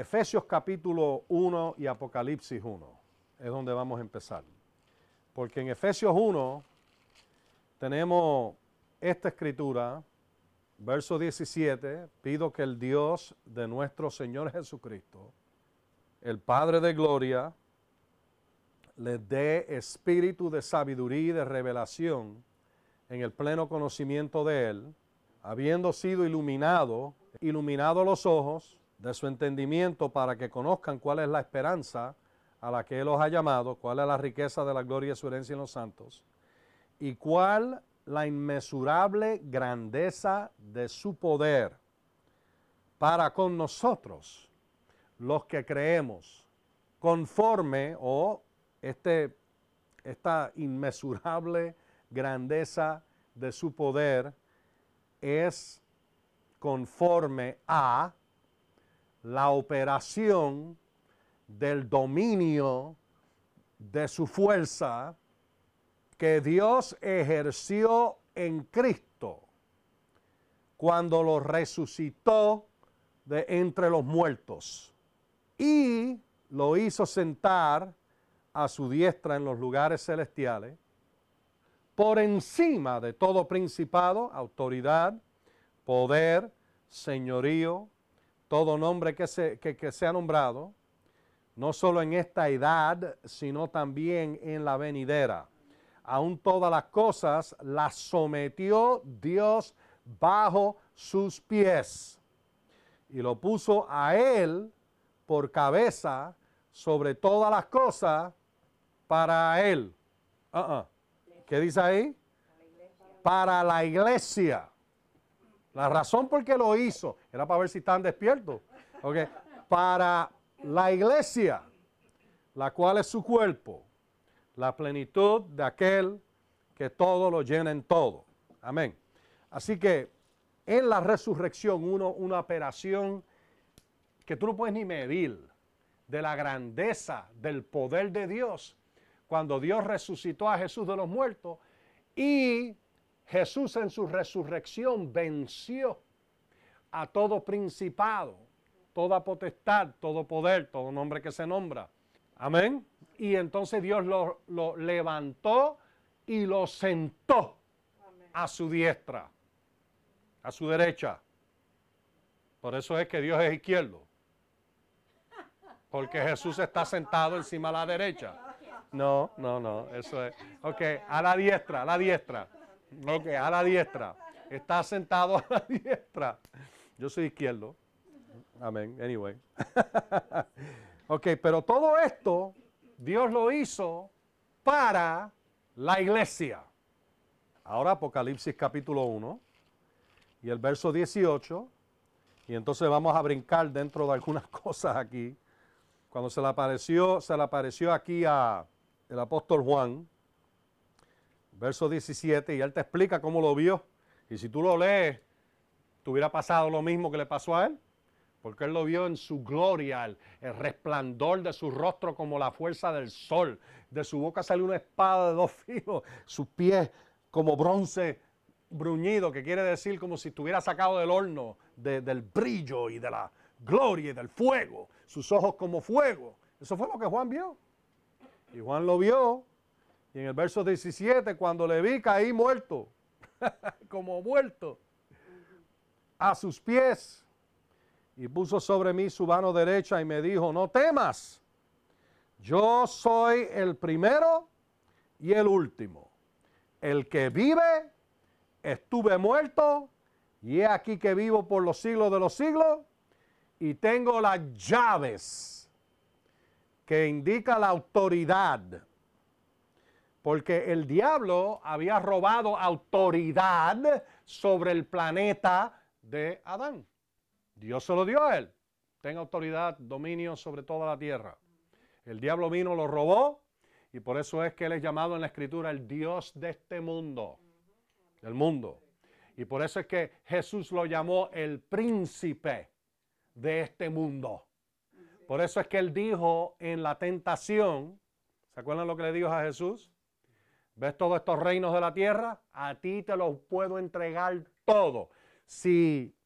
Efesios capítulo 1 y Apocalipsis 1 es donde vamos a empezar. Porque en Efesios 1 tenemos esta escritura, verso 17, pido que el Dios de nuestro Señor Jesucristo, el Padre de Gloria, les dé espíritu de sabiduría y de revelación en el pleno conocimiento de Él, habiendo sido iluminado, iluminado los ojos de su entendimiento para que conozcan cuál es la esperanza a la que Él los ha llamado, cuál es la riqueza de la gloria y su herencia en los santos, y cuál la inmesurable grandeza de su poder para con nosotros, los que creemos, conforme o este, esta inmesurable grandeza de su poder es conforme a la operación del dominio de su fuerza que Dios ejerció en Cristo cuando lo resucitó de entre los muertos y lo hizo sentar a su diestra en los lugares celestiales, por encima de todo principado, autoridad, poder, señorío, todo nombre que, se, que, sea nombrado, no solo en esta edad, sino también en la venidera. Aún todas las cosas las sometió Dios bajo sus pies y lo puso a él por cabeza sobre todas las cosas para él. Uh ¿Qué dice ahí? Para la iglesia. La razón por qué lo hizo era para ver si están despiertos. Okay. Para la iglesia, la cual es su cuerpo, la plenitud de aquel que todo lo llena en todo. Amén. Así que en la resurrección, uno, una operación que tú no puedes ni medir de la grandeza del poder de Dios cuando Dios resucitó a Jesús de los muertos y Jesús en su resurrección venció a todo principado, toda potestad, todo poder, todo nombre que se nombra. Amén. Y entonces Dios lo, levantó y lo sentó a su diestra, a su derecha. Por eso es que Dios es izquierdo. Porque Jesús está sentado encima a la derecha. No, no, no, eso es. Ok, a la diestra, a la diestra. Ok, a la diestra. Está sentado a la diestra. Yo soy izquierdo. Amén. Anyway. ok, pero todo esto Dios lo hizo para la iglesia. Ahora Apocalipsis capítulo 1 y el verso 18. Y entonces vamos a brincar dentro de algunas cosas aquí. Cuando se le apareció, se le apareció aquí a, el apóstol Juan, verso 17, y él te explica cómo lo vio. Y si tú lo lees, te hubiera pasado lo mismo que le pasó a él, porque él lo vio en su gloria, el, resplandor de su rostro como la fuerza del sol. De su boca salió una espada de dos filos, sus pies como bronce bruñido, que quiere decir como si estuviera sacado del horno, del brillo y de la gloria y del fuego, sus ojos como fuego. Eso fue lo que Juan vio. Y Juan lo vio. Y en el verso 17, cuando le vi, caí muerto, como muerto, a sus pies. Y puso sobre mí su mano derecha y me dijo, no temas, yo soy el primero y el último. El que vive, estuve muerto, y he aquí que vivo por los siglos de los siglos, y tengo las llaves que indica la autoridad. Porque el diablo había robado autoridad sobre el planeta de Adán. Dios se lo dio a él. Tenga autoridad, dominio sobre toda la tierra. El diablo vino, lo robó, y por eso es que él es llamado en la escritura el Dios de este mundo, del mundo. Y por eso es que Jesús lo llamó el príncipe de este mundo. Por eso es que él dijo en la tentación, ¿se acuerdan lo que le dijo a Jesús? ¿Ves todos estos reinos de la tierra? A ti te los puedo entregar todo. Si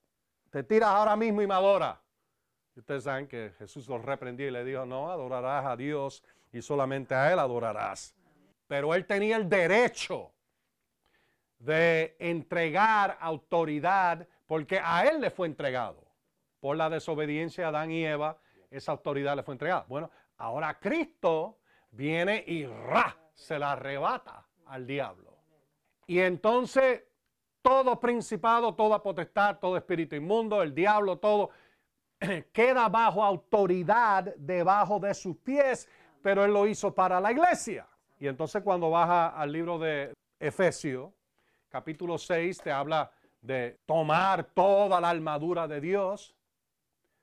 te tiras ahora mismo y me adoras, Ustedes saben que Jesús los reprendió y le dijo, no, adorarás a Dios y solamente a Él adorarás. Pero Él tenía el derecho de entregar autoridad porque a Él le fue entregado. Por la desobediencia de Adán y Eva, esa autoridad le fue entregada. Bueno, ahora Cristo viene y ra, se la arrebata al diablo. Y entonces todo principado, toda potestad, todo espíritu inmundo, el diablo, todo queda bajo autoridad debajo de sus pies, pero él lo hizo para la iglesia. Y entonces cuando baja al libro de Efesios, capítulo 6, te habla de tomar toda la armadura de Dios,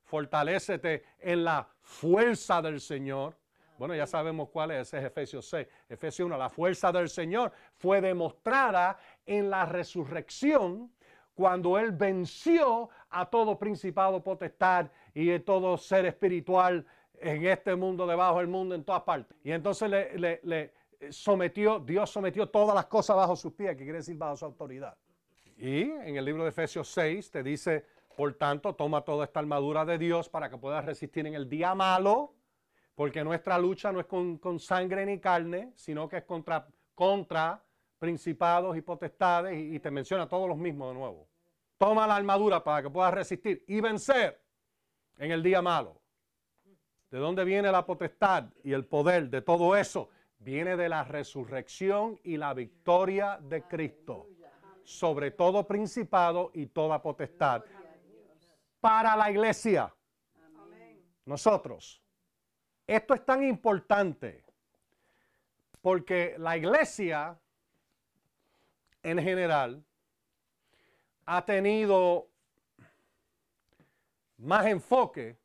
fortalécete en la fuerza del Señor. Bueno, ya sabemos cuál es, es Efesios 6. Efesios 1, la fuerza del Señor fue demostrada en la resurrección cuando Él venció a todo principado, potestad y todo ser espiritual en este mundo, debajo del mundo, en todas partes. Y entonces le, sometió, Dios sometió todas las cosas bajo sus pies, que quiere decir bajo su autoridad. Y en el libro de Efesios 6 te dice, por tanto, toma toda esta armadura de Dios para que puedas resistir en el día malo, porque nuestra lucha no es con, sangre ni carne, sino que es contra, contra principados y potestades, y, y te menciona todos los mismos de nuevo. Toma la armadura para que puedas resistir y vencer en el día malo. ¿De dónde viene la potestad y el poder de todo eso? Viene de la resurrección y la victoria de Cristo sobre todo principado y toda potestad para la iglesia. Nosotros. Esto es tan importante porque la iglesia en general ha tenido más enfoque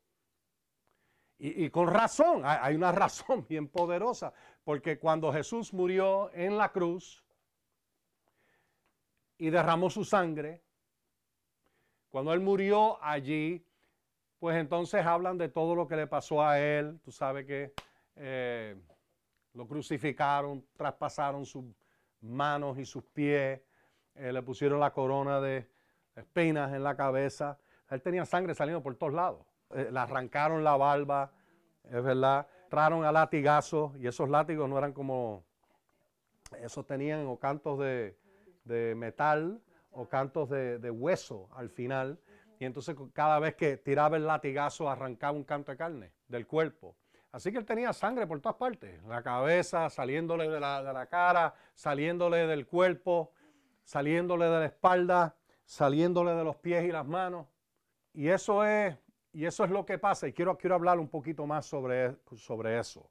y, con razón, hay una razón bien poderosa, porque cuando Jesús murió en la cruz, y derramó su sangre. Cuando él murió allí, pues entonces hablan de todo lo que le pasó a él. Tú sabes que eh, lo crucificaron, traspasaron sus manos y sus pies, eh, le pusieron la corona de espinas en la cabeza. Él tenía sangre saliendo por todos lados. Eh, le arrancaron la barba, es verdad. Traron a latigazos y esos látigos no eran como, esos tenían o cantos de, de metal o cantos de, hueso al final. Y entonces cada vez que tiraba el latigazo arrancaba un canto de carne del cuerpo. Así que él tenía sangre por todas partes, la cabeza, saliéndole de la, de la cara, saliéndole del cuerpo, saliéndole de la espalda, saliéndole de los pies y las manos. Y eso es, y eso es lo que pasa. Y quiero, quiero hablar un poquito más sobre, sobre eso.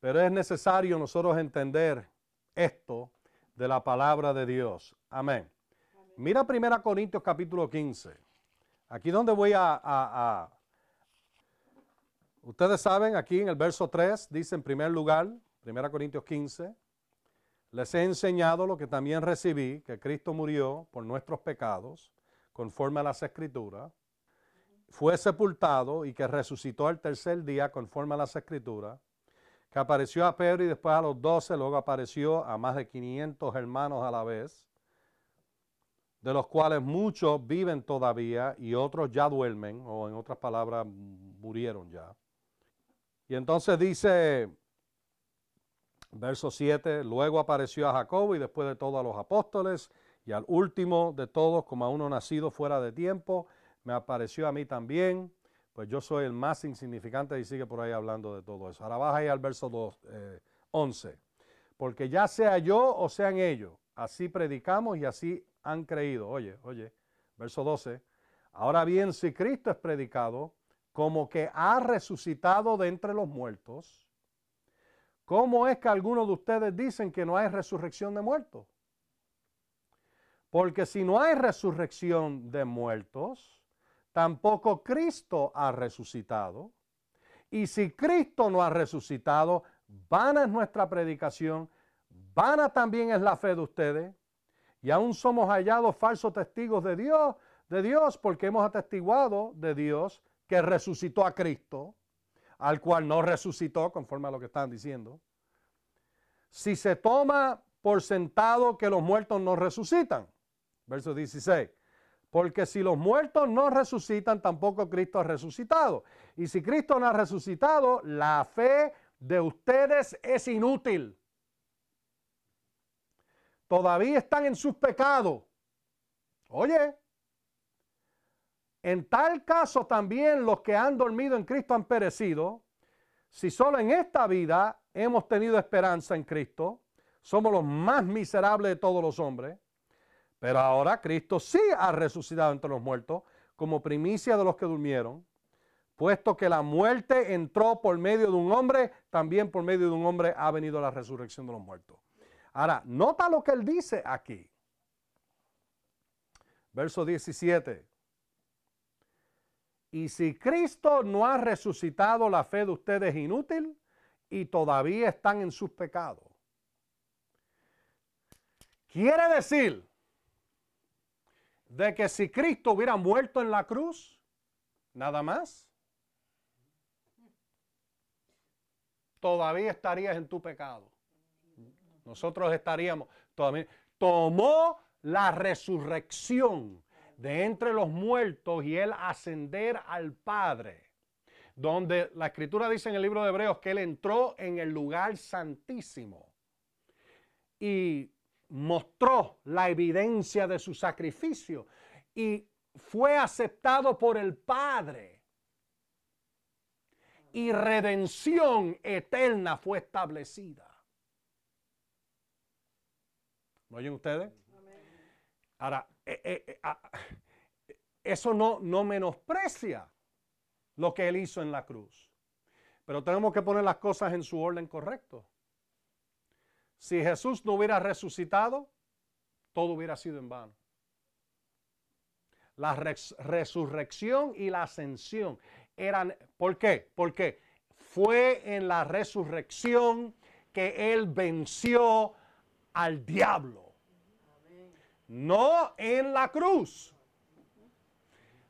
Pero es necesario nosotros entender esto de la palabra de Dios. Amén. Mira 1 Corintios capítulo 15. Aquí donde voy a, Ustedes saben, aquí en el verso 3 dice en primer lugar, 1 Corintios 15, les he enseñado lo que también recibí, que Cristo murió por nuestros pecados, conforme a las escrituras, fue sepultado y que resucitó el tercer día, conforme a las escrituras, que apareció a Pedro y después a los doce, luego apareció a más de 500 hermanos a la vez, de los cuales muchos viven todavía y otros ya duermen, o en otras palabras, murieron ya. Y entonces dice, verso 7, luego apareció a Jacobo y después de todos a los apóstoles, y al último de todos, como a uno nacido fuera de tiempo, me apareció a mí también pues yo soy el más insignificante y sigue por ahí hablando de todo eso. Ahora baja ahí al verso 2, 11. Eh, Porque ya sea yo o sean ellos, así predicamos y así han creído. Oye, oye, verso 12. Ahora bien, si Cristo es predicado como que ha resucitado de entre los muertos, ¿cómo es que algunos de ustedes dicen que no hay resurrección de muertos? Porque si no hay resurrección de muertos, tampoco Cristo ha resucitado. Y si Cristo no ha resucitado, vana es nuestra predicación, vana también es la fe de ustedes. Y aún somos hallados falsos testigos de Dios, de Dios, porque hemos atestiguado de Dios que resucitó a Cristo, al cual no resucitó, conforme a lo que están diciendo. Si se toma por sentado que los muertos no resucitan, verso 16, Porque si los muertos no resucitan, tampoco Cristo ha resucitado. Y si Cristo no ha resucitado, la fe de ustedes es inútil. Todavía están en sus pecados. Oye, en tal caso también los que han dormido en Cristo han perecido. Si solo en esta vida hemos tenido esperanza en Cristo, somos los más miserables de todos los hombres. Pero ahora Cristo sí ha resucitado entre los muertos como primicia de los que durmieron, puesto que la muerte entró por medio de un hombre, también por medio de un hombre ha venido la resurrección de los muertos. Ahora, nota lo que él dice aquí. Verso 17. Y si Cristo no ha resucitado, la fe de ustedes es inútil y todavía están en sus pecados. Quiere decir de que si Cristo hubiera muerto en la cruz, nada más, todavía estarías en tu pecado. Nosotros estaríamos. Tomó la resurrección de entre los muertos y él ascender al Padre. Donde la escritura dice en el libro de Hebreos que él entró en el lugar santísimo. Y mostró la evidencia de su sacrificio y fue aceptado por el Padre. Y redención eterna fue establecida. ¿No oyen ustedes? Ahora, eh, eh, eh, ah, eso no, no menosprecia lo que él hizo en la cruz. Pero tenemos que poner las cosas en su orden correcto. Si Jesús no hubiera resucitado, todo hubiera sido en vano. La resurrección y la ascensión eran, ¿por qué? Porque fue en la resurrección que Él venció al diablo. No en la cruz.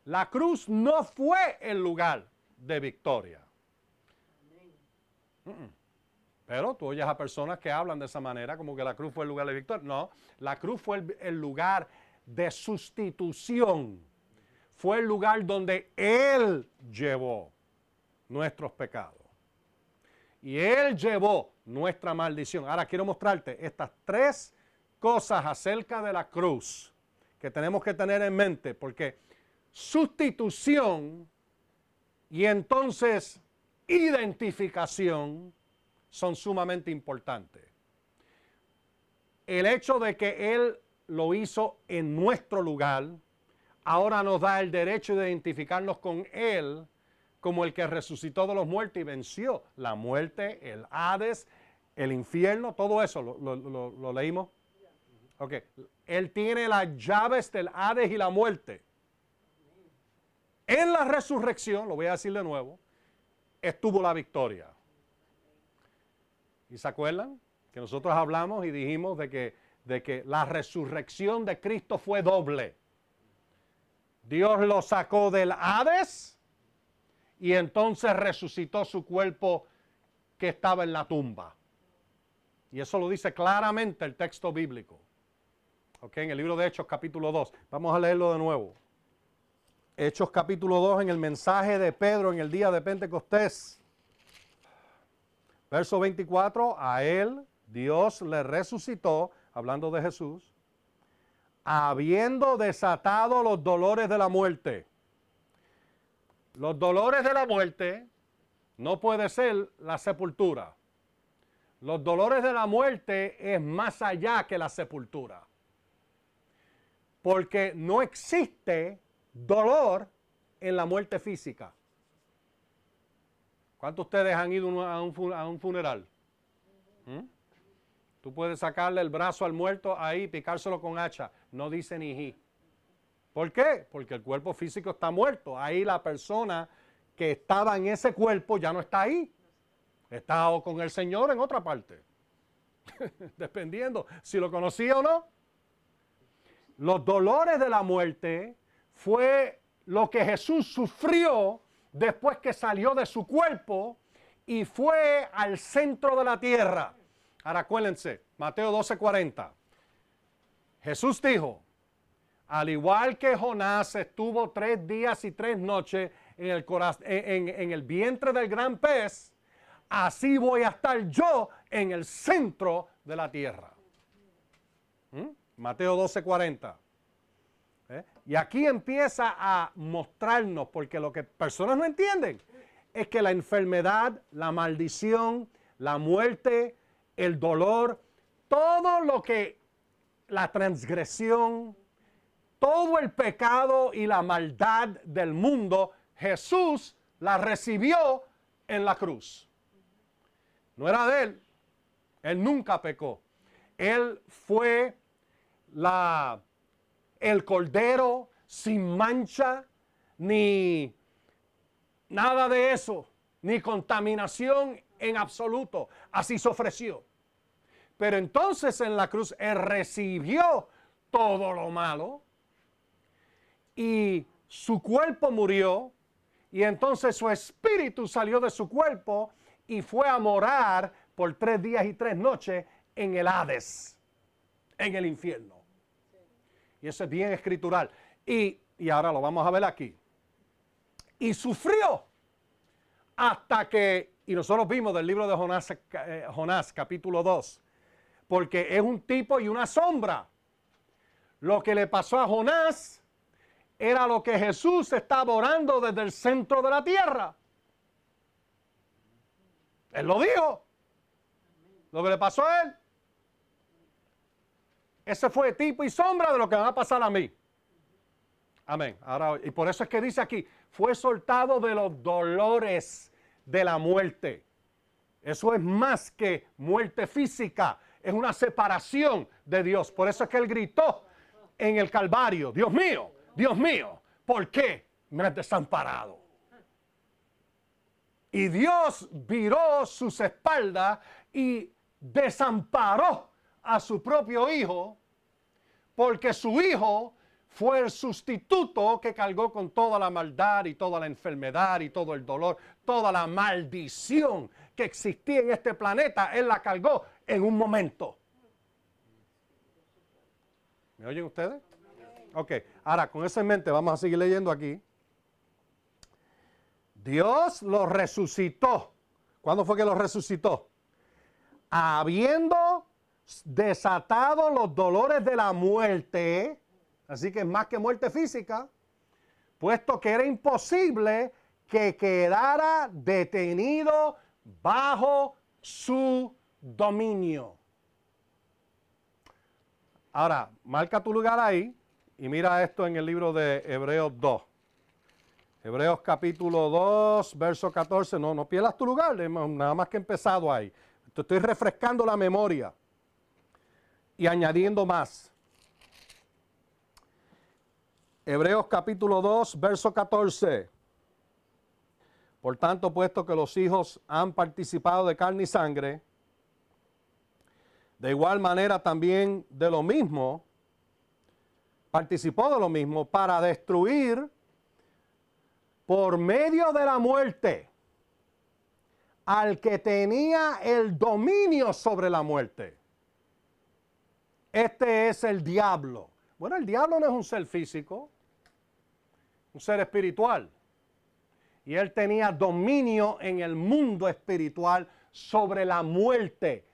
La cruz no fue el lugar de victoria. Pero tú oyes a personas que hablan de esa manera, como que la cruz fue el lugar de victoria. No, la cruz fue el, lugar de sustitución. Fue el lugar donde Él llevó nuestros pecados. Y Él llevó nuestra maldición. Ahora quiero mostrarte estas tres cosas acerca de la cruz que tenemos que tener en mente, porque sustitución y entonces identificación son sumamente importantes. El hecho de que Él lo hizo en nuestro lugar, ahora nos da el derecho de identificarnos con Él como el que resucitó de los muertos y venció la muerte, el Hades, el infierno, todo eso, ¿lo, leímos? Ok, Él tiene las llaves del Hades y la muerte. En la resurrección, lo voy a decir de nuevo, estuvo la victoria. ¿Y se acuerdan? Que nosotros hablamos y dijimos de que, de que la resurrección de Cristo fue doble. Dios lo sacó del Hades y entonces resucitó su cuerpo que estaba en la tumba. Y eso lo dice claramente el texto bíblico. ¿Ok? En el libro de Hechos capítulo 2. Vamos a leerlo de nuevo. Hechos capítulo 2 en el mensaje de Pedro en el día de Pentecostés. Verso 24, a él Dios le resucitó, hablando de Jesús, habiendo desatado los dolores de la muerte. Los dolores de la muerte no puede ser la sepultura. Los dolores de la muerte es más allá que la sepultura. Porque no existe dolor en la muerte física. ¿Cuántos de ustedes han ido a un, funeral? ¿Mm? Tú puedes sacarle el brazo al muerto ahí, picárselo con hacha. No dice ni ji. ¿Por qué? Porque el cuerpo físico está muerto. Ahí la persona que estaba en ese cuerpo ya no está ahí. Está con el Señor en otra parte. Dependiendo si lo conocía o no. Los dolores de la muerte fue lo que Jesús sufrió después que salió de su cuerpo y fue al centro de la tierra. Ahora acuérdense, Mateo 12:40. Jesús dijo, al igual que Jonás estuvo tres días y tres noches en el, en, el vientre del gran pez, así voy a estar yo en el centro de la tierra. ¿Mm? Mateo 12:40. ¿Eh? Y aquí empieza a mostrarnos, porque lo que personas no entienden es que la enfermedad, la maldición, la muerte, el dolor, todo lo que la transgresión, todo el pecado y la maldad del mundo, Jesús la recibió en la cruz. No era de él. Él nunca pecó. Él fue la, el cordero sin mancha, ni nada de eso, ni contaminación en absoluto. Así se ofreció. Pero entonces en la cruz Él recibió todo lo malo y su cuerpo murió y entonces su espíritu salió de su cuerpo y fue a morar por tres días y tres noches en el Hades, en el infierno. Y eso es bien escritural. Y, y ahora lo vamos a ver aquí. Y sufrió hasta que, y nosotros vimos del libro de Jonás, eh, Jonás capítulo 2, porque es un tipo y una sombra. Lo que le pasó a Jonás era lo que Jesús estaba orando desde el centro de la tierra. Él lo dijo. Lo que le pasó a él. Ese fue tipo y sombra de lo que va a pasar a mí. Amén. Ahora, y por eso es que dice aquí, fue soltado de los dolores de la muerte. Eso es más que muerte física es una separación de Dios. Por eso es que él gritó en el Calvario, Dios mío, Dios mío, ¿por qué me has desamparado? Y Dios viró sus espaldas y desamparó a su propio hijo, porque su hijo fue el sustituto que cargó con toda la maldad y toda la enfermedad y todo el dolor, toda la maldición que existía en este planeta. Él la cargó en un momento. ¿Me oyen ustedes? Ok, ahora con eso en mente vamos a seguir leyendo aquí. Dios lo resucitó. ¿Cuándo fue que lo resucitó? Habiendo desatado los dolores de la muerte, así que es más que muerte física, puesto que era imposible que quedara detenido bajo su dominio. Ahora, marca tu lugar ahí y mira esto en el libro de Hebreos 2. Hebreos capítulo 2, verso 14. No, no pierdas tu lugar, nada más que empezado ahí. Te estoy refrescando la memoria y añadiendo más. Hebreos capítulo 2, verso 14. Por tanto, puesto que los hijos han participado de carne y sangre, de igual manera también de lo mismo, participó de lo mismo para destruir por medio de la muerte al que tenía el dominio sobre la muerte. Este es el diablo. Bueno, el diablo no es un ser físico, un ser espiritual. Y él tenía dominio en el mundo espiritual sobre la muerte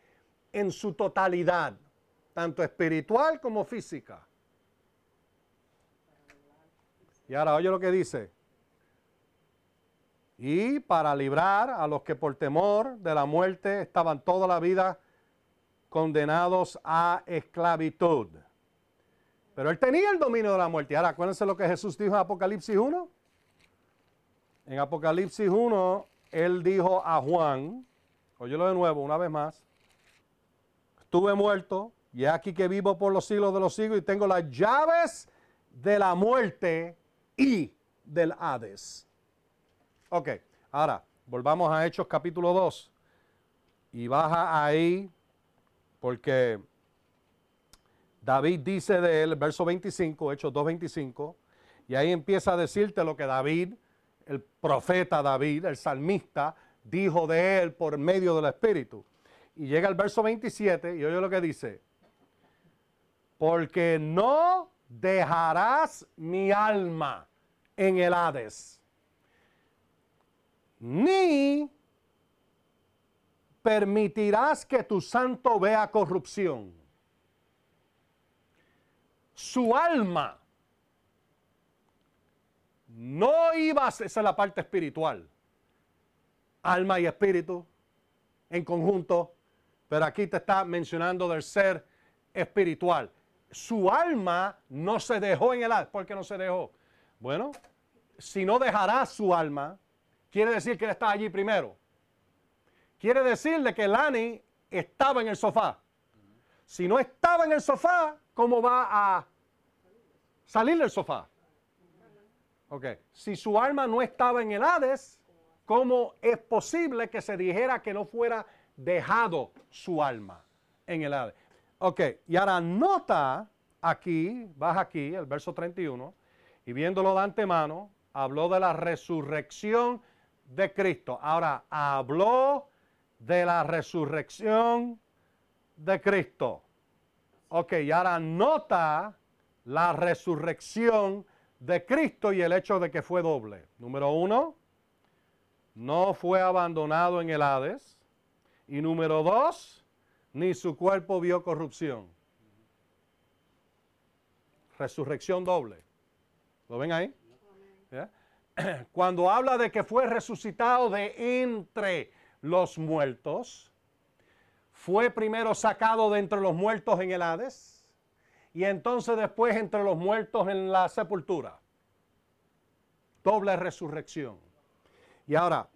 en su totalidad, tanto espiritual como física. Y ahora oye lo que dice. Y para librar a los que por temor de la muerte estaban toda la vida condenados a esclavitud. Pero él tenía el dominio de la muerte. Y ahora acuérdense lo que Jesús dijo en Apocalipsis 1. En Apocalipsis 1, él dijo a Juan, óyelo de nuevo, una vez más, estuve muerto y aquí que vivo por los siglos de los siglos y tengo las llaves de la muerte y del Hades. Ok, ahora volvamos a Hechos capítulo 2 y baja ahí porque David dice de él, verso 25, Hechos 2.25, y ahí empieza a decirte lo que David, el profeta David, el salmista, dijo de él por medio del Espíritu. Y llega el verso 27 y oye lo que dice. Porque no dejarás mi alma en el Hades, ni permitirás que tu santo vea corrupción. Su alma no iba a, esa es la parte espiritual, alma y espíritu en conjunto, pero aquí te está mencionando del ser espiritual. Su alma no se dejó en el Hades. ¿Por qué no se dejó? Bueno, si no dejará su alma, quiere decir que él está allí primero. Quiere decirle que Lani estaba en el sofá. Si no estaba en el sofá, ¿cómo va a salir del sofá? Ok. Si su alma no estaba en el Hades, ¿cómo es posible que se dijera que no fuera dejado su alma en el Hades? Ok. Y ahora nota aquí, baja aquí, el verso 31, y viéndolo de antemano, habló de la resurrección de Cristo. Ahora, habló de la resurrección de Cristo. Ok, ahora nota la resurrección de Cristo y el hecho de que fue doble. Número uno, no fue abandonado en el Hades. Y número dos, ni su cuerpo vio corrupción. Resurrección doble. ¿Lo ven ahí? Cuando habla de que fue resucitado de entre los muertos, fue primero sacado de entre los muertos en el Hades y entonces después entre los muertos en la sepultura. Doble resurrección. Y ahora,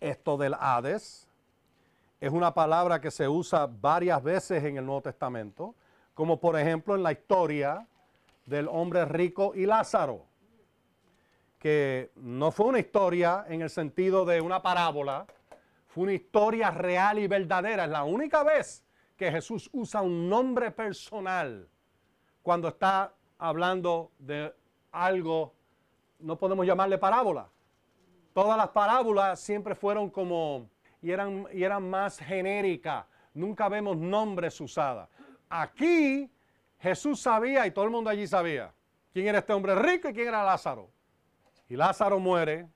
esto del Hades es una palabra que se usa varias veces en el Nuevo Testamento, como por ejemplo en la historia del hombre rico y Lázaro que no fue una historia en el sentido de una parábola, fue una historia real y verdadera. Es la única vez que Jesús usa un nombre personal cuando está hablando de algo, no podemos llamarle parábola. Todas las parábolas siempre fueron como, y eran, y eran más genéricas. Nunca vemos nombres usados. Aquí Jesús sabía y todo el mundo allí sabía quién era este hombre rico y quién era Lázaro. Y Lázaro muere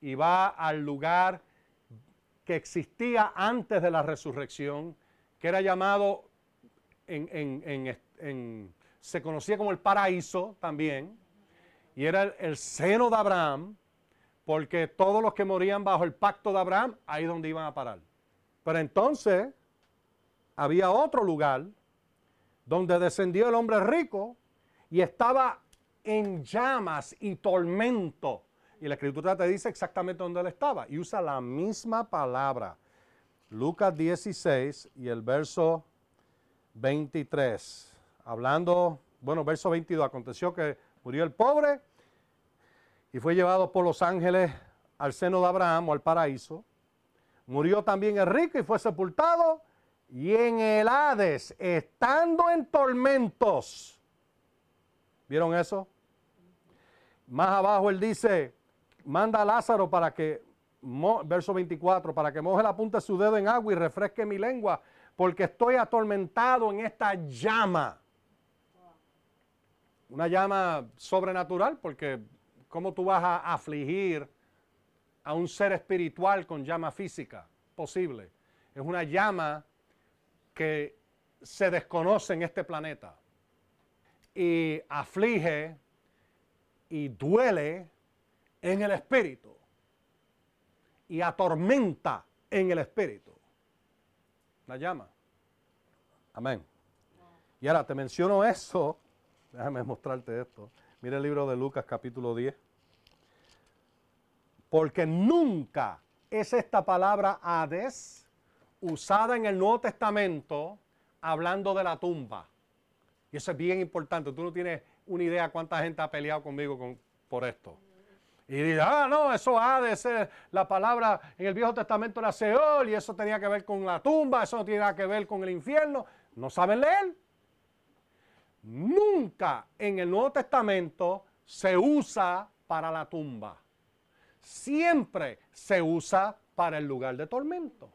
y va al lugar que existía antes de la resurrección, que era llamado, en, se conocía como el paraíso también, y era el, el seno de Abraham, porque todos los que morían bajo el pacto de Abraham, ahí es donde iban a parar. Pero entonces había otro lugar donde descendió el hombre rico y estaba en llamas y tormento. Y la escritura te dice exactamente dónde él estaba. Y usa la misma palabra. Lucas 16 y el verso 23. Hablando, bueno, verso 22. Aconteció que murió el pobre y fue llevado por los ángeles al seno de Abraham o al paraíso. Murió también el rico y fue sepultado. Y en el Hades, estando en tormentos, ¿Vieron eso? Más abajo él dice, manda a Lázaro para que, verso 24, para que moje la punta de su dedo en agua y refresque mi lengua, porque estoy atormentado en esta llama. Una llama sobrenatural, porque ¿cómo tú vas a afligir a un ser espiritual con llama física? Posible. Es una llama que se desconoce en este planeta y aflige y duele en el espíritu y atormenta en el espíritu. La llama. Amén. Y ahora te menciono eso. Déjame mostrarte esto. Mira el libro de Lucas capítulo 10. Porque nunca es esta palabra Hades usada en el Nuevo Testamento hablando de la tumba. Y eso es bien importante. Tú no tienes una idea cuánta gente ha peleado conmigo por esto. Y dice, ah, no, eso ha de ser la palabra en el Viejo Testamento era Seol y eso tenía que ver con la tumba, eso no tiene que ver con el infierno. No saben leer. Nunca en el Nuevo Testamento se usa para la tumba. Siempre se usa para el lugar de tormento.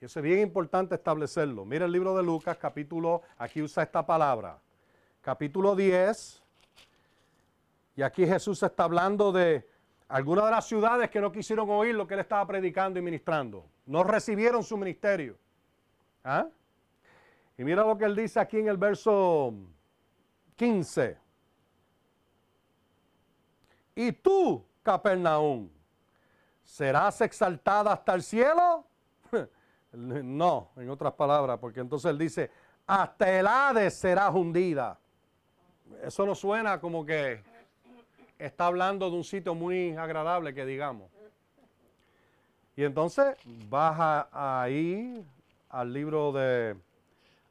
Y eso es bien importante establecerlo. Mira el libro de Lucas, capítulo, aquí usa esta palabra. capítulo 10. Y aquí Jesús está hablando de algunas de las ciudades que no quisieron oír lo que él estaba predicando y ministrando. No recibieron su ministerio. ¿Ah? Y mira lo que él dice aquí en el verso 15. Y tú, Capernaum, ¿serás exaltada hasta el cielo? No, en otras palabras, porque entonces él dice, hasta el Hades serás hundida. Eso no suena como que está hablando de un sitio muy agradable, que digamos. Y entonces baja ahí al libro de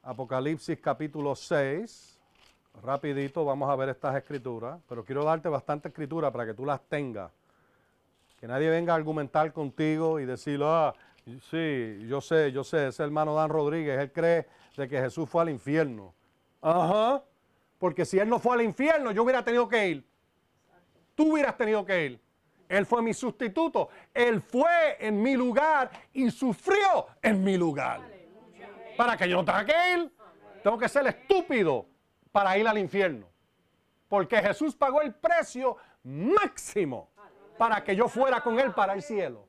Apocalipsis capítulo 6. Rapidito vamos a ver estas escrituras, pero quiero darte bastante escritura para que tú las tengas. Que nadie venga a argumentar contigo y decirlo, ah, sí, yo sé, yo sé, ese hermano Dan Rodríguez, él cree de que Jesús fue al infierno. Ajá, porque si él no fue al infierno, yo hubiera tenido que ir. Tú hubieras tenido que ir. Él fue mi sustituto. Él fue en mi lugar y sufrió en mi lugar. Para que yo no tenga que ir, tengo que ser estúpido para ir al infierno. Porque Jesús pagó el precio máximo para que yo fuera con Él para el cielo.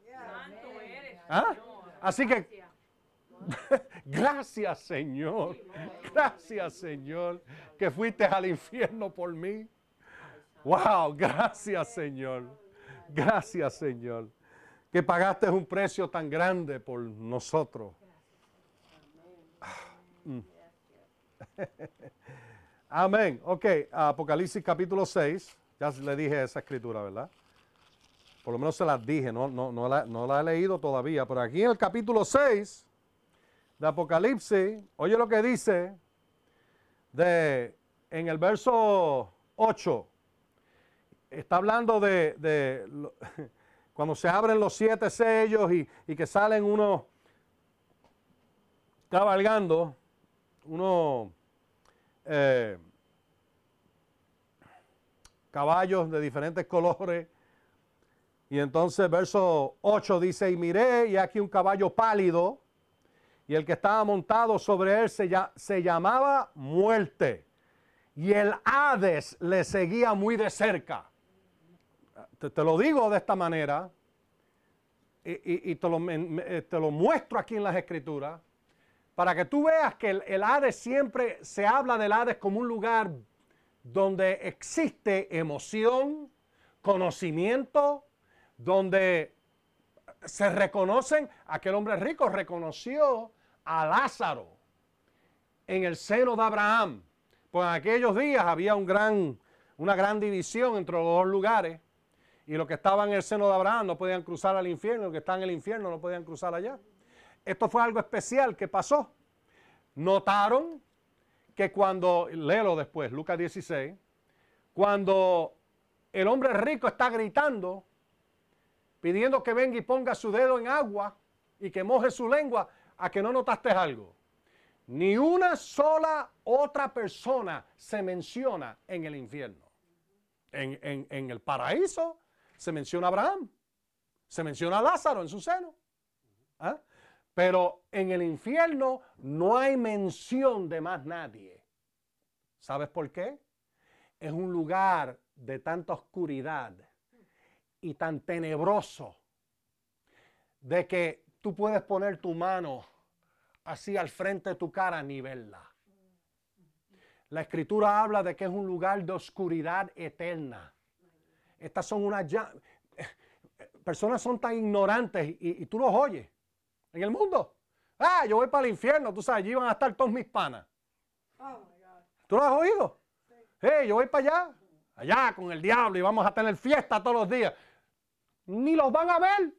¿Ah? Así que, gracias Señor, gracias Señor, que fuiste al infierno por mí. Wow, gracias Señor. Gracias Señor. Que pagaste un precio tan grande por nosotros. Amén. Ok, Apocalipsis capítulo 6. Ya le dije esa escritura, ¿verdad? Por lo menos se las dije, no, no, no, la, no la he leído todavía. Pero aquí en el capítulo 6 de Apocalipsis, oye lo que dice de, en el verso 8 está hablando de, cuando se abren los siete sellos y, que salen unos cabalgando, unos eh, caballos de diferentes colores. Y entonces verso 8 dice, y miré y aquí un caballo pálido, y el que estaba montado sobre él se, se llamaba muerte, y el Hades le seguía muy de cerca te, lo digo de esta manera y, te, lo, eh, te, lo, muestro aquí en las escrituras para que tú veas que el Hades siempre se habla del Hades como un lugar donde existe emoción, conocimiento, donde se reconocen, aquel hombre rico reconoció a Lázaro en el seno de Abraham. Pues en aquellos días había una gran división entre los dos lugares. Y los que estaban en el seno de Abraham no podían cruzar al infierno, los que están en el infierno no podían cruzar allá. Esto fue algo especial que pasó. Notaron que cuando, léelo después, Lucas 16, cuando el hombre rico está gritando, pidiendo que venga y ponga su dedo en agua y que moje su lengua, a que no notaste algo. Ni una sola otra persona se menciona en el infierno. En, en, el paraíso se menciona Abraham, se menciona Lázaro en su seno. ¿Ah? Pero en el infierno no hay mención de más nadie. ¿Sabes por qué? Es un lugar de tanta oscuridad y tan tenebroso de que tú puedes poner tu mano así al frente de tu cara ni verla. La escritura habla de que es un lugar de oscuridad eterna. Estas son unas... Personas son tan ignorantes y, tú los oyes en el mundo. Ah, yo voy para el infierno, tú sabes, allí van a estar todos mis panas. Oh, ¿Tú lo has oído? Sí. yo voy para allá, allá con el diablo y vamos a tener fiesta todos los días. Ni los van a ver.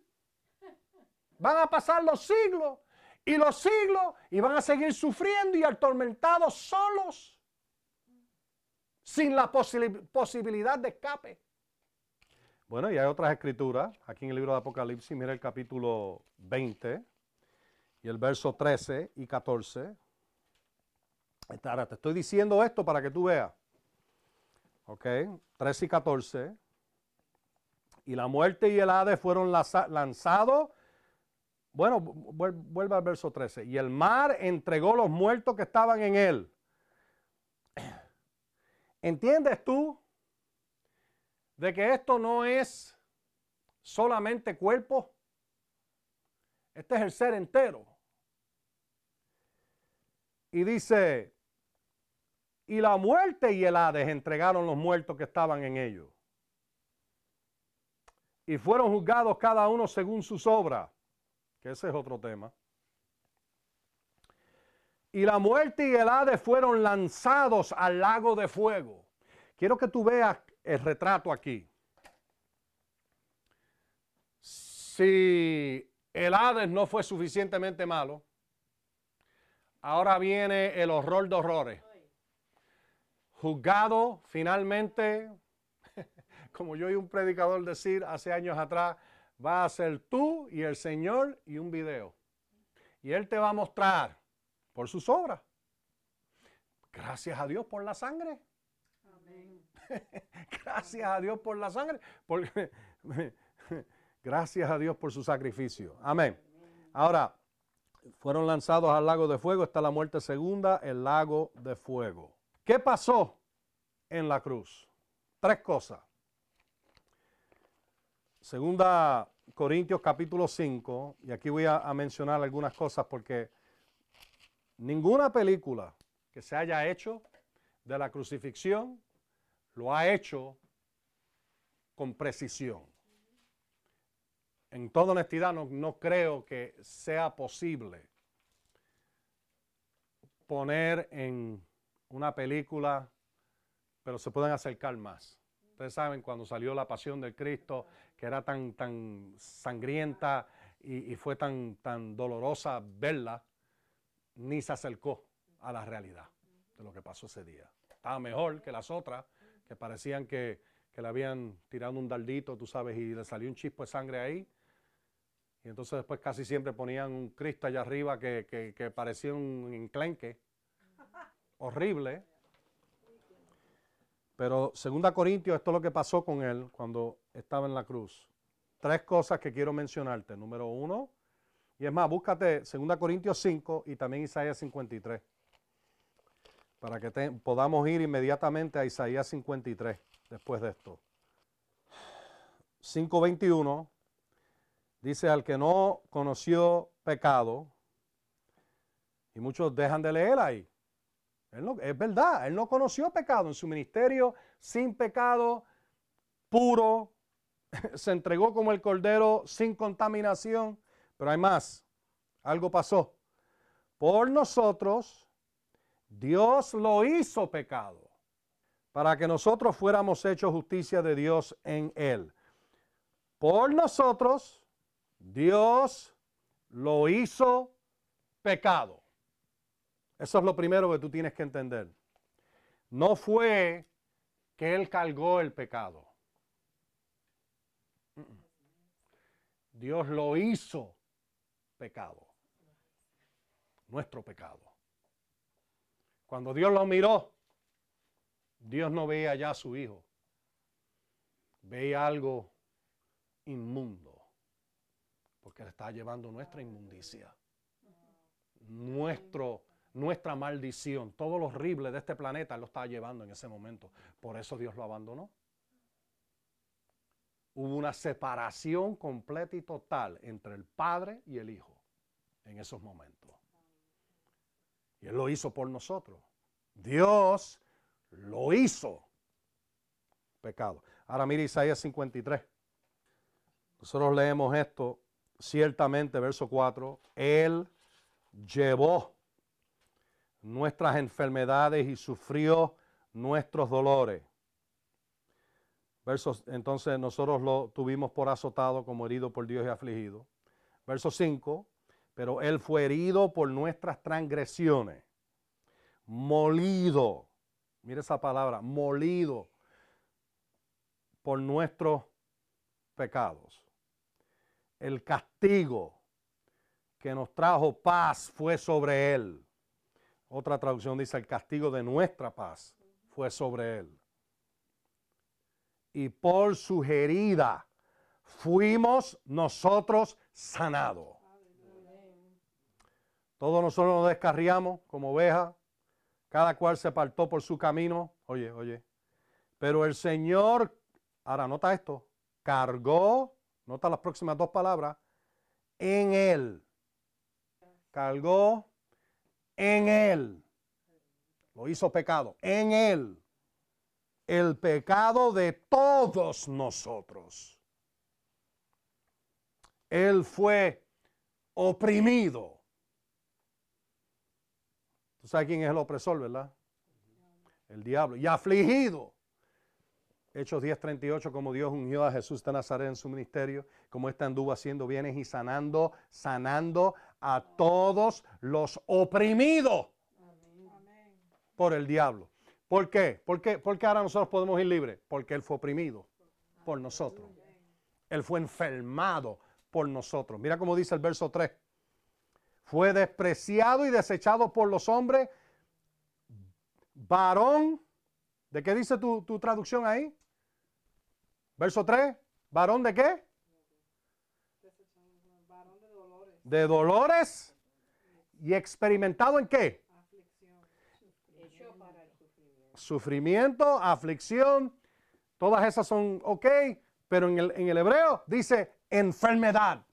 Van a pasar los siglos y los siglos y van a seguir sufriendo y atormentados solos, sin la posibilidad de escape. Bueno, y hay otras escrituras, aquí en el libro de Apocalipsis, mira el capítulo 20 y el verso 13 y 14. Ahora, te estoy diciendo esto para que tú veas. ¿Ok? 13 y 14. Y la muerte y el Hades fueron lanzados. Bueno, vuelve al verso 13. Y el mar entregó los muertos que estaban en él. ¿Entiendes tú de que esto no es solamente cuerpo? Este es el ser entero. Y dice, y la muerte y el Hades entregaron los muertos que estaban en ellos. Y fueron juzgados cada uno según sus obras, que ese es otro tema. Y la muerte y el Hades fueron lanzados al lago de fuego. Quiero que tú veas el retrato aquí. Si el Hades no fue suficientemente malo, ahora viene el horror de horrores. Juzgado finalmente, como yo y un predicador decir hace años atrás, va a ser tú y el Señor y un video. Y Él te va a mostrar por sus obras. Gracias a Dios por la sangre. Gracias a Dios por la sangre. gracias a Dios por su sacrificio. Amén. Ahora, fueron lanzados al lago de fuego. Está la muerte segunda, el lago de fuego. ¿Qué pasó en la cruz? Tres cosas. Segunda Corintios capítulo 5, y aquí voy a, a mencionar algunas cosas porque ninguna película que se haya hecho de la crucifixión lo ha hecho con precisión. En toda honestidad, no, creo que sea posible poner en una película, pero se pueden acercar más. Ustedes saben cuando salió la pasión del Cristo, que era tan, tan sangrienta y, fue tan, tan dolorosa verla, ni se acercó a la realidad de lo que pasó ese día. Estaba mejor que las otras, que parecían que, le habían tirado un daldito, tú sabes, y le salió un chispo de sangre ahí. Y entonces después casi siempre ponían un Cristo allá arriba que, parecía un enclenque. Horrible. Pero 2 Corintios, esto es lo que pasó con él cuando estaba en la cruz. Tres cosas que quiero mencionarte. Número uno, y es más, búscate 2 Corintios 5 y también Isaías 53 para que podamos ir inmediatamente a Isaías 53 después de esto. 5.21 dice al que no conoció pecado, y muchos dejan de leer ahí. es verdad, él no conoció pecado en su ministerio, sin pecado, puro, se entregó como el cordero sin contaminación, pero hay más, algo pasó. Por nosotros Dios lo hizo pecado para que nosotros fuéramos hechos justicia de Dios en él. Por nosotros, Dios lo hizo pecado. Eso es lo primero que tú tienes que entender. No fue que Él cargó el pecado. Dios lo hizo pecado. Nuestro pecado. Cuando Dios lo miró, Dios no veía ya a su hijo. Veía algo inmundo. Porque le estaba llevando nuestra inmundicia. Nuestro, nuestra maldición. Todo lo horrible de este planeta lo estaba llevando en ese momento. Por eso Dios lo abandonó. Hubo una separación completa y total entre el Padre y el Hijo en esos momentos. Y Él lo hizo por nosotros. Dios lo hizo pecado. Ahora mire Isaías 53. Nosotros leemos esto ciertamente, verso 4. Él llevó nuestras enfermedades y sufrió nuestros dolores. Entonces nosotros lo tuvimos por azotado como herido por Dios y afligido. Verso 5 pero Él fue herido por nuestras transgresiones, molido, mire esa palabra, molido por nuestros pecados. El castigo que nos trajo paz fue sobre Él. Otra traducción dice, el castigo de nuestra paz fue sobre Él. Y por su herida fuimos nosotros sanados. Todos nosotros nos descarriamos como ovejas, cada cual se apartó por su camino. Oye, oye, Pero el Señor, ahora nota esto, cargó, nota las próximas dos palabras, en él. Cargó en él. Lo hizo pecado, en él. El pecado de todos nosotros. Él fue oprimido. Tú sabes quién es el opresor, ¿verdad? El diablo. Y afligido. Hechos 10:38, como Dios ungió a Jesús de Nazaret en su ministerio, como éste anduvo haciendo bienes y sanando, sanando a todos los oprimidos por el diablo. ¿Por qué? ¿Por qué? Porque ahora nosotros podemos ir libres. Porque Él fue oprimido por nosotros. Él fue enfermado por nosotros. Mira cómo dice el verso 3. Fue despreciado y desechado por los hombres. Varón. ¿De qué dice tu, tu traducción ahí? Verso 3. ¿Varón de qué? De dolores. ¿Y experimentado en qué? Sufrimiento, aflicción. Todas esas son ok, pero en el, en el hebreo dice enfermedad.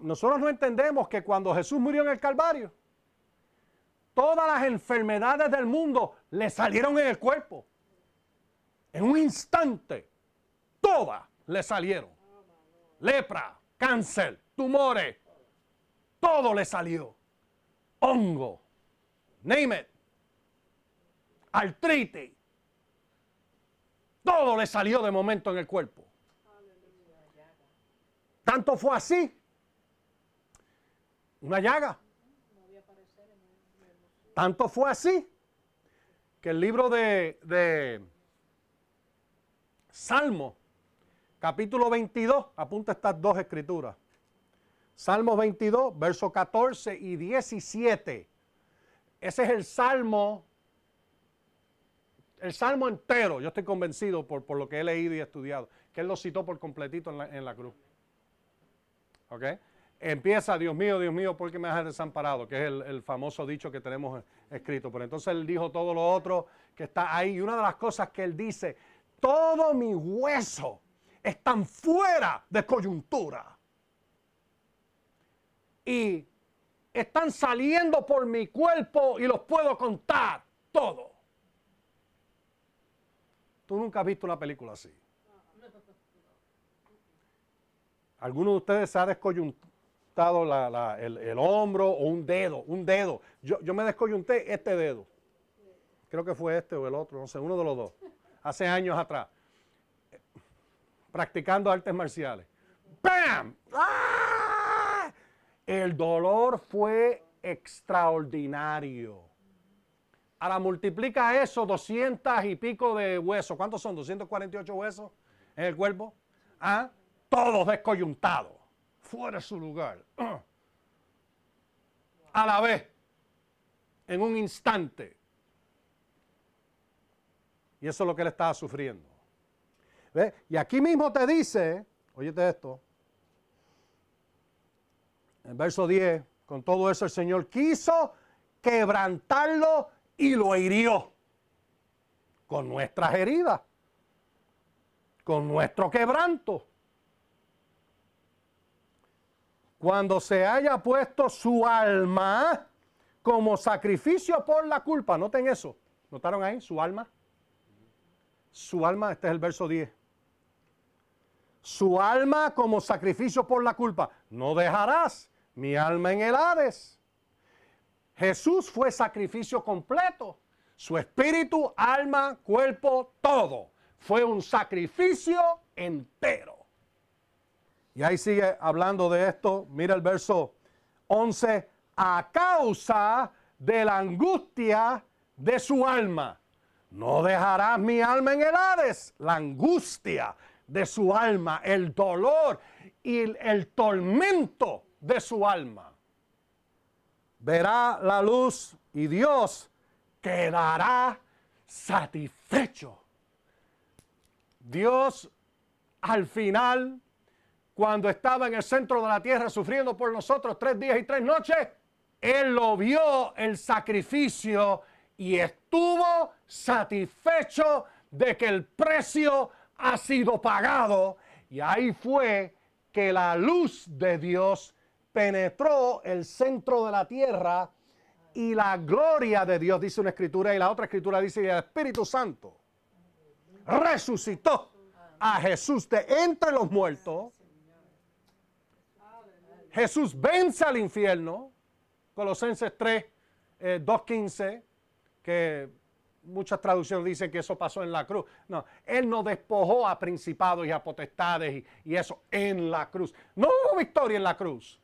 Nosotros no entendemos que cuando Jesús murió en el Calvario, todas las enfermedades del mundo le salieron en el cuerpo. En un instante, todas le salieron. Lepra, cáncer, tumores, todo le salió. Hongo, name it, artritis, todo le salió de momento en el cuerpo. Tanto fue así. Una llaga. Tanto fue así que el libro de, Salmo, capítulo 22, apunta estas dos escrituras. Salmo 22, versos 14 y 17. Ese es el salmo, el salmo entero. Yo estoy convencido por, por lo que he leído y estudiado, que él lo citó por completito en la, cruz. ¿Ok? Empieza, Dios mío, Dios mío, ¿por qué me has desamparado? Que es el, famoso dicho que tenemos escrito. Pero entonces él dijo todo lo otro que está ahí. Y una de las cosas que él dice, todo mi hueso están fuera de coyuntura. Y están saliendo por mi cuerpo y los puedo contar todo. Tú nunca has visto una película así. ¿Alguno de ustedes se ha descoyuntado el, hombro o un dedo? Un dedo. Yo, me descoyunté este dedo. Creo que fue este o el otro, no sé, uno de los dos. Hace años atrás. Practicando artes marciales. ¡Bam! ¡Ah! El dolor fue extraordinario. Ahora multiplica eso, 200 y pico de huesos. ¿Cuántos son? 248 huesos en el cuerpo. ¿Ah? todos descoyuntados, fuera de su lugar, a la vez, en un instante. Y eso es lo que él estaba sufriendo. Y aquí mismo te dice, óyete esto, en verso 10, con todo eso el Señor quiso quebrantarlo y lo hirió con nuestras heridas, con nuestro quebranto. cuando se haya puesto su alma como sacrificio por la culpa. Noten eso. ¿Notaron ahí? Su alma. Su alma, este es el verso 10. Su alma como sacrificio por la culpa. No dejarás mi alma en el Hades. Jesús fue sacrificio completo. Su espíritu, alma, cuerpo, todo. Fue un sacrificio entero. Y ahí sigue hablando de esto. Mira el verso 11. A causa de la angustia de su alma. No dejarás mi alma en el Hades. La angustia de su alma, el dolor y el, tormento de su alma. Verá la luz y Dios quedará satisfecho. Dios al final cuando estaba en el centro de la tierra sufriendo por nosotros tres días y tres noches, Él lo vio el sacrificio y estuvo satisfecho de que el precio ha sido pagado y ahí fue que la luz de Dios penetró el centro de la tierra y la gloria de Dios, dice una escritura, y la otra escritura dice el Espíritu Santo resucitó a Jesús de entre los muertos. Jesús vence al infierno, Colosenses 3, 2.15, eh, que muchas traducciones dicen que eso pasó en la cruz. No, Él no despojó a principados y a potestades y, y eso en la cruz. No hubo victoria en la cruz.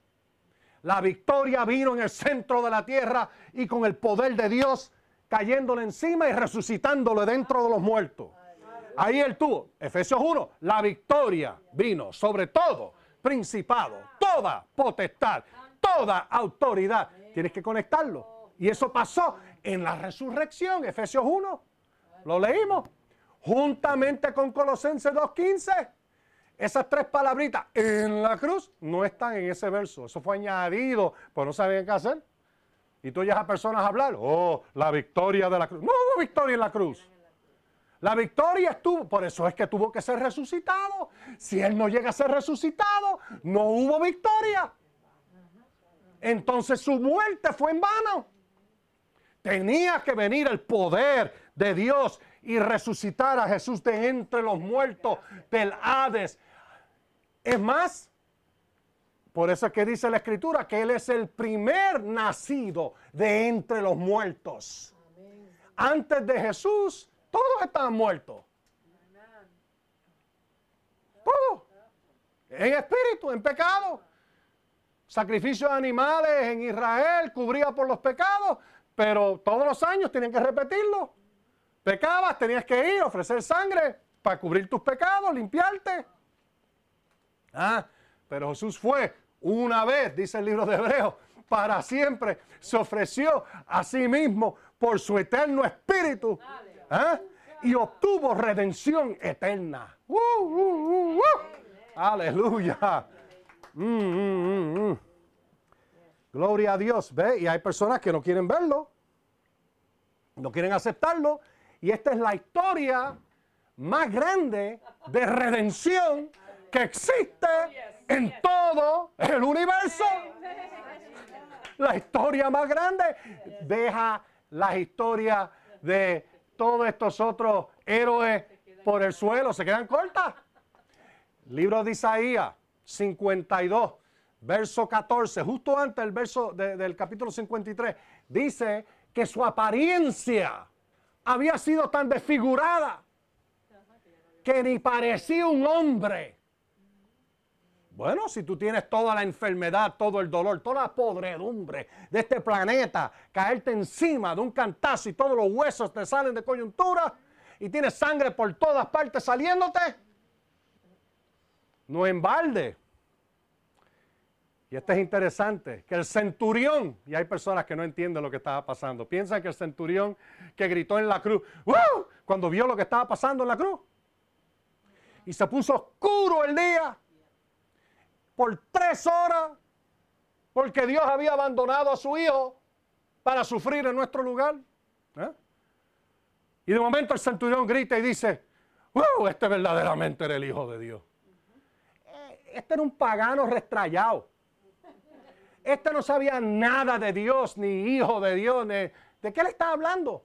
La victoria vino en el centro de la tierra y con el poder de Dios cayéndole encima y resucitándole dentro de los muertos. Ahí él tuvo, Efesios 1, la victoria vino sobre todo principado, toda potestad, toda autoridad. Tienes que conectarlo. Y eso pasó en la resurrección, Efesios 1. Lo leímos. Juntamente con Colosenses 2.15. Esas tres palabritas en la cruz no están en ese verso. Eso fue añadido, pues no sabían qué hacer. Y tú oyes a personas hablar, oh, la victoria de la cruz. No hubo victoria en la cruz. La victoria estuvo, por eso es que tuvo que ser resucitado. Si él no llega a ser resucitado, no hubo victoria. Entonces su muerte fue en vano. Tenía que venir el poder de Dios y resucitar a Jesús de entre los muertos del Hades es más, por eso es que dice la escritura que Él es el primer nacido de entre los muertos. Antes de Jesús, todos estaban muertos. Todos. En espíritu, en pecado. Sacrificios de animales en Israel cubría por los pecados, pero todos los años tienen que repetirlo. Pecabas, tenías que ir, ofrecer sangre para cubrir tus pecados, limpiarte. Ah, pero Jesús fue una vez, dice el libro de Hebreos, para siempre. Se ofreció a sí mismo por su eterno espíritu. ¿ah? Y obtuvo redención eterna. Uh, uh, uh, Aleluya. Mm, mm, mm, Gloria a Dios. ¿Ve? Y hay personas que no quieren verlo. No quieren aceptarlo. Y esta es la historia más grande de redención que existe en todo el universo. La historia más grande deja la historia de todos estos otros héroes por el suelo, se quedan cortas. Libro de Isaías 52, verso 14, justo antes del verso del capítulo 53, dice que su apariencia había sido tan desfigurada que ni parecía un hombre. Bueno, si tú tienes toda la enfermedad, todo el dolor, toda la podredumbre de este planeta, caerte encima de un cantazo y todos los huesos te salen de coyuntura y tienes sangre por todas partes saliéndote, no en balde. Y esto es interesante, que el centurión, y hay personas que no entienden lo que estaba pasando, piensan que el centurión que gritó en la cruz, cuando vio lo que estaba pasando en la cruz, y se puso oscuro el día, por tres horas porque Dios había abandonado a su hijo para sufrir en nuestro lugar. ¿eh? Y de momento el centurión grita y dice. Este verdaderamente era el hijo de Dios. Eh, este era un pagano restrayado. Este no sabía nada de Dios, ni hijo de Dios. ¿De qué le está hablando?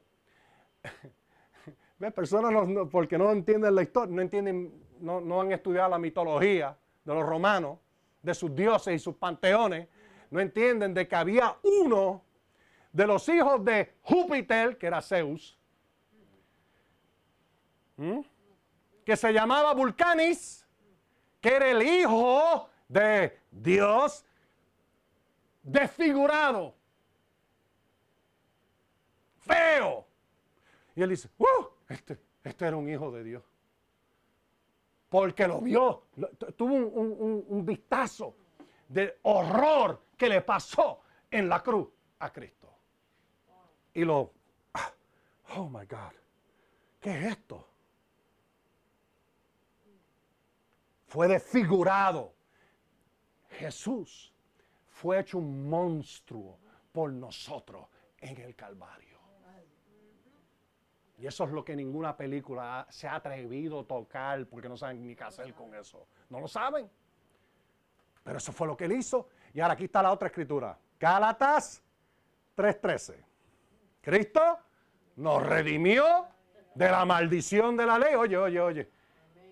¿Ves? Personas porque no entienden la historia, no entienden, no, no han estudiado la mitología de los romanos de sus dioses y sus panteones, no entienden de que había uno de los hijos de Júpiter, que era Zeus, que se llamaba Vulcanis, que era el hijo de Dios desfigurado, feo. Y él dice, ¡Uh! este, este era un hijo de Dios porque lo vio, tuvo un, vistazo de horror que le pasó en la cruz a Cristo. Y lo, ah, oh my God, ¿qué es esto? Fue desfigurado. Jesús fue hecho un monstruo por nosotros en el Calvario. Y eso es lo que ninguna película se ha atrevido a tocar porque no saben ni qué hacer con eso. No lo saben. Pero eso fue lo que él hizo. Y ahora aquí está la otra escritura. Gálatas 3:13. Cristo nos redimió de la maldición de la ley. Oye, oye, oye.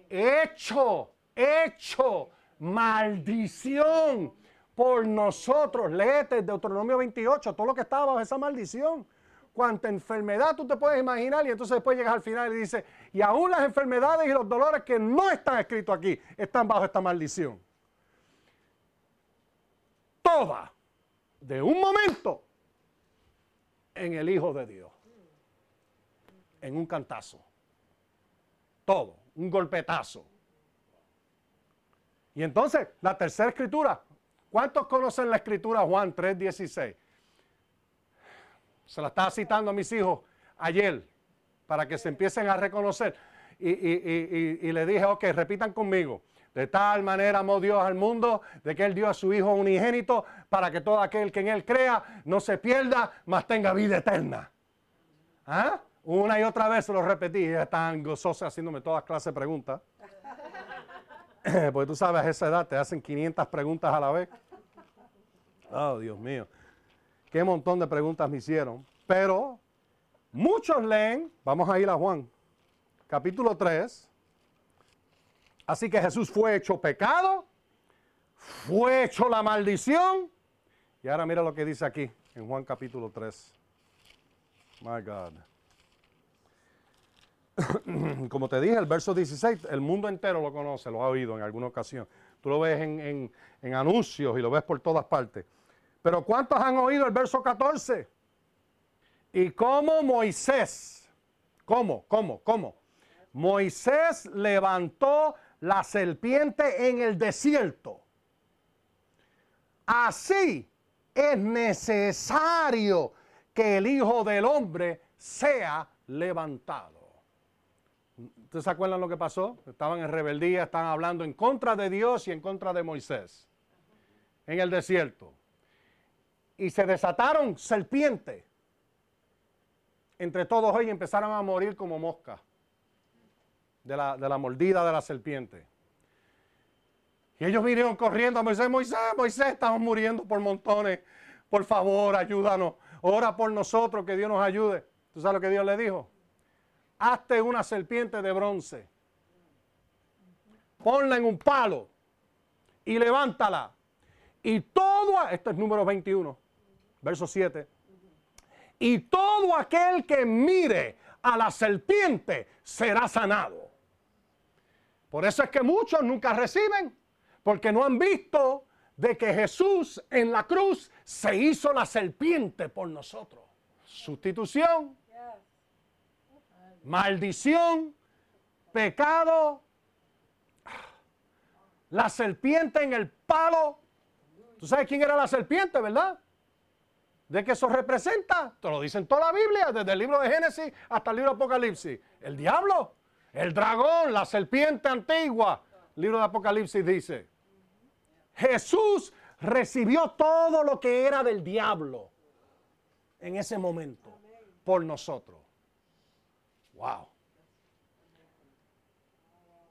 Hecho, hecho, maldición por nosotros. Léete Deuteronomio 28, todo lo que estaba bajo esa maldición cuánta enfermedad tú te puedes imaginar y entonces después llegas al final y dice, y aún las enfermedades y los dolores que no están escritos aquí están bajo esta maldición. Toda, de un momento, en el Hijo de Dios. En un cantazo. Todo, un golpetazo. Y entonces, la tercera escritura. ¿Cuántos conocen la escritura Juan 3:16? Se la estaba citando a mis hijos ayer para que se empiecen a reconocer. Y, le dije, ok, repitan conmigo. De tal manera amó Dios al mundo, de que Él dio a su Hijo unigénito, para que todo aquel que en Él crea no se pierda, mas tenga vida eterna. ¿Ah? Una y otra vez se lo repetí, y están gozosos haciéndome todas clases de preguntas. Porque tú sabes, a esa edad te hacen 500 preguntas a la vez. Oh, Dios mío qué montón de preguntas me hicieron. Pero muchos leen, vamos a ir a Juan, capítulo 3. Así que Jesús fue hecho pecado, fue hecho la maldición. Y ahora mira lo que dice aquí en Juan capítulo 3. My God. Como te dije, el verso 16, el mundo entero lo conoce, lo ha oído en alguna ocasión. Tú lo ves en, en anuncios y lo ves por todas partes. Pero ¿cuántos han oído el verso 14? Y cómo Moisés, ¿cómo? ¿Cómo? ¿Cómo? Moisés levantó la serpiente en el desierto. Así es necesario que el Hijo del Hombre sea levantado. ¿Ustedes se acuerdan lo que pasó? Estaban en rebeldía, estaban hablando en contra de Dios y en contra de Moisés en el desierto y se desataron serpientes entre todos ellos empezaron a morir como moscas de la, de la mordida de la serpiente. Y ellos vinieron corriendo a Moisés, Moisés, Moisés, estamos muriendo por montones. Por favor, ayúdanos. Ora por nosotros, que Dios nos ayude. ¿Tú sabes lo que Dios le dijo? Hazte una serpiente de bronce. Ponla en un palo y levántala. Y todo, esto es número 21 verso 7. Y todo aquel que mire a la serpiente será sanado. Por eso es que muchos nunca reciben, porque no han visto de que Jesús en la cruz se hizo la serpiente por nosotros. Sustitución, maldición, pecado, la serpiente en el palo. ¿Tú sabes quién era la serpiente, verdad? ¿De qué eso representa? Te lo dice en toda la Biblia, desde el libro de Génesis hasta el libro de Apocalipsis. El diablo, el dragón, la serpiente antigua. El libro de Apocalipsis dice, Jesús recibió todo lo que era del diablo en ese momento por nosotros. Wow.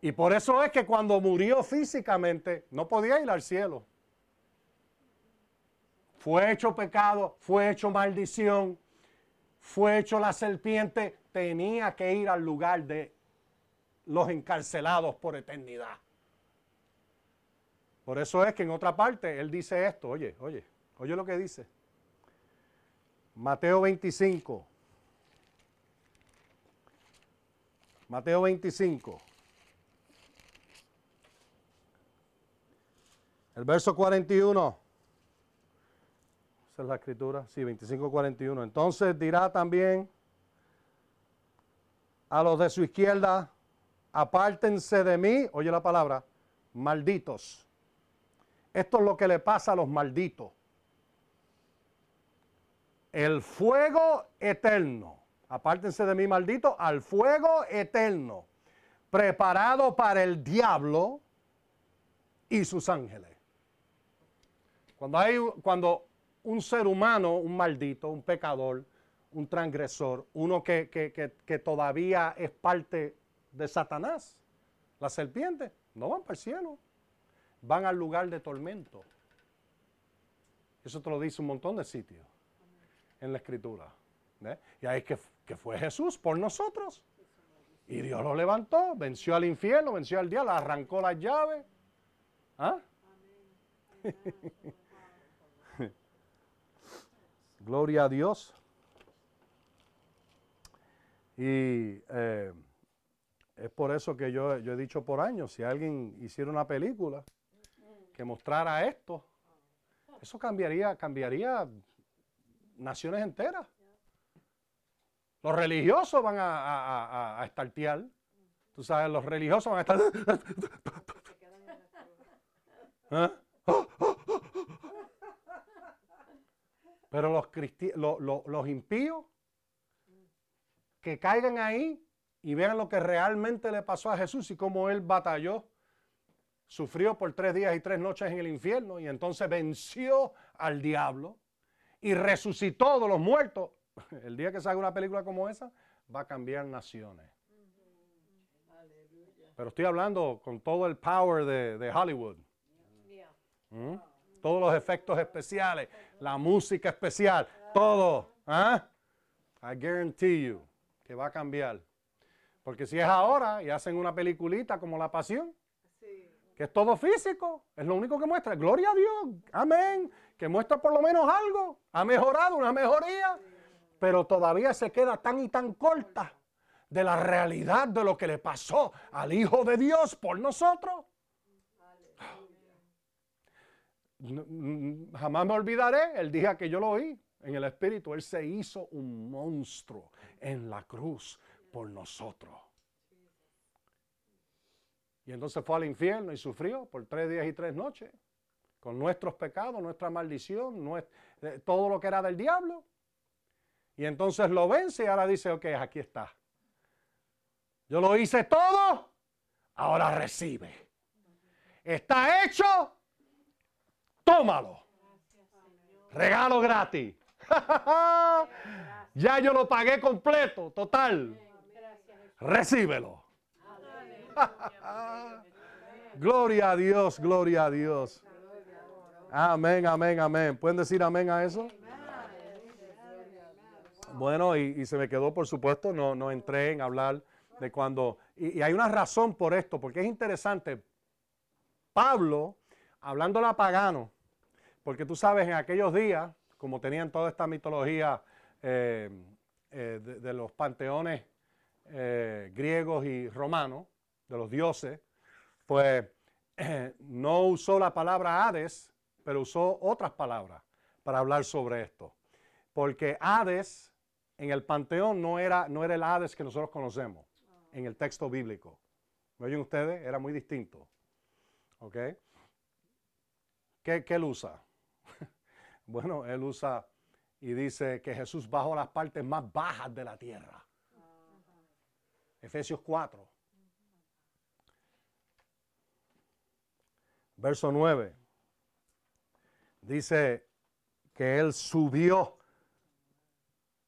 Y por eso es que cuando murió físicamente no podía ir al cielo fue hecho pecado, fue hecho maldición, fue hecho la serpiente, tenía que ir al lugar de los encarcelados por eternidad. Por eso es que en otra parte él dice esto, oye, oye, oye lo que dice. Mateo 25. Mateo 25. El verso 41. Esa es la escritura, sí, 25-41. Entonces dirá también a los de su izquierda, apártense de mí, oye la palabra, malditos. Esto es lo que le pasa a los malditos. El fuego eterno, apártense de mí, malditos, al fuego eterno, preparado para el diablo y sus ángeles. Cuando hay, cuando un ser humano, un maldito, un pecador, un transgresor, uno que, que, todavía es parte de Satanás, la serpiente, no van para el cielo, van al lugar de tormento. Eso te lo dice un montón de sitios en la escritura. Y ahí es que, fue Jesús por nosotros. Y Dios lo levantó, venció al infierno, venció al diablo, arrancó las llaves. ¿Ah? Gloria a Dios. Y eh, es por eso que yo, yo, he dicho por años, si alguien hiciera una película que mostrara esto, eso cambiaría, cambiaría naciones enteras. Los religiosos van a, a, a, estartear. Tú sabes, los religiosos van a estar... ¿Ah? Pero los, los impíos que caigan ahí y vean lo que realmente le pasó a Jesús y cómo él batalló, sufrió por tres días y tres noches en el infierno y entonces venció al diablo y resucitó de los muertos. El día que salga una película como esa, va a cambiar naciones. Pero estoy hablando con todo el power de, Hollywood. ¿Mm? Todos los efectos especiales, la música especial, todo. ¿ah? I guarantee you que va a cambiar. Porque si es ahora y hacen una peliculita como La Pasión, que es todo físico, es lo único que muestra. Gloria a Dios, amén, que muestra por lo menos algo, ha mejorado, una mejoría, pero todavía se queda tan y tan corta de la realidad de lo que le pasó al Hijo de Dios por nosotros. Jamás me olvidaré el día que yo lo oí en el Espíritu. Él se hizo un monstruo en la cruz por nosotros. Y entonces fue al infierno y sufrió por tres días y tres noches, con nuestros pecados, nuestra maldición, eh, todo lo que era del diablo. Y entonces lo vence y ahora dice, ok, aquí está. Yo lo hice todo, ahora recibe. Está hecho, tómalo. Regalo gratis. ya yo lo pagué completo, total. Recíbelo. gloria a Dios, gloria a Dios. Amén, amén, amén. ¿Pueden decir amén a eso? Bueno, y, se me quedó, por supuesto, no, no entré en hablar de cuando... Y, y, hay una razón por esto, porque es interesante. Pablo, hablando a pagano, porque tú sabes, en aquellos días, como tenían toda esta mitología eh, eh, de, los panteones eh, griegos y romanos, de los dioses, pues no usó la palabra Hades, pero usó otras palabras para hablar sobre esto. Porque Hades en el panteón no era, no era el Hades que nosotros conocemos en el texto bíblico. ¿Me oyen ustedes? Era muy distinto. ¿Ok? ¿Qué, qué él usa? Bueno, él usa y dice que Jesús bajó las partes más bajas de la tierra. Efesios 4. Verso 9. Dice que Él subió.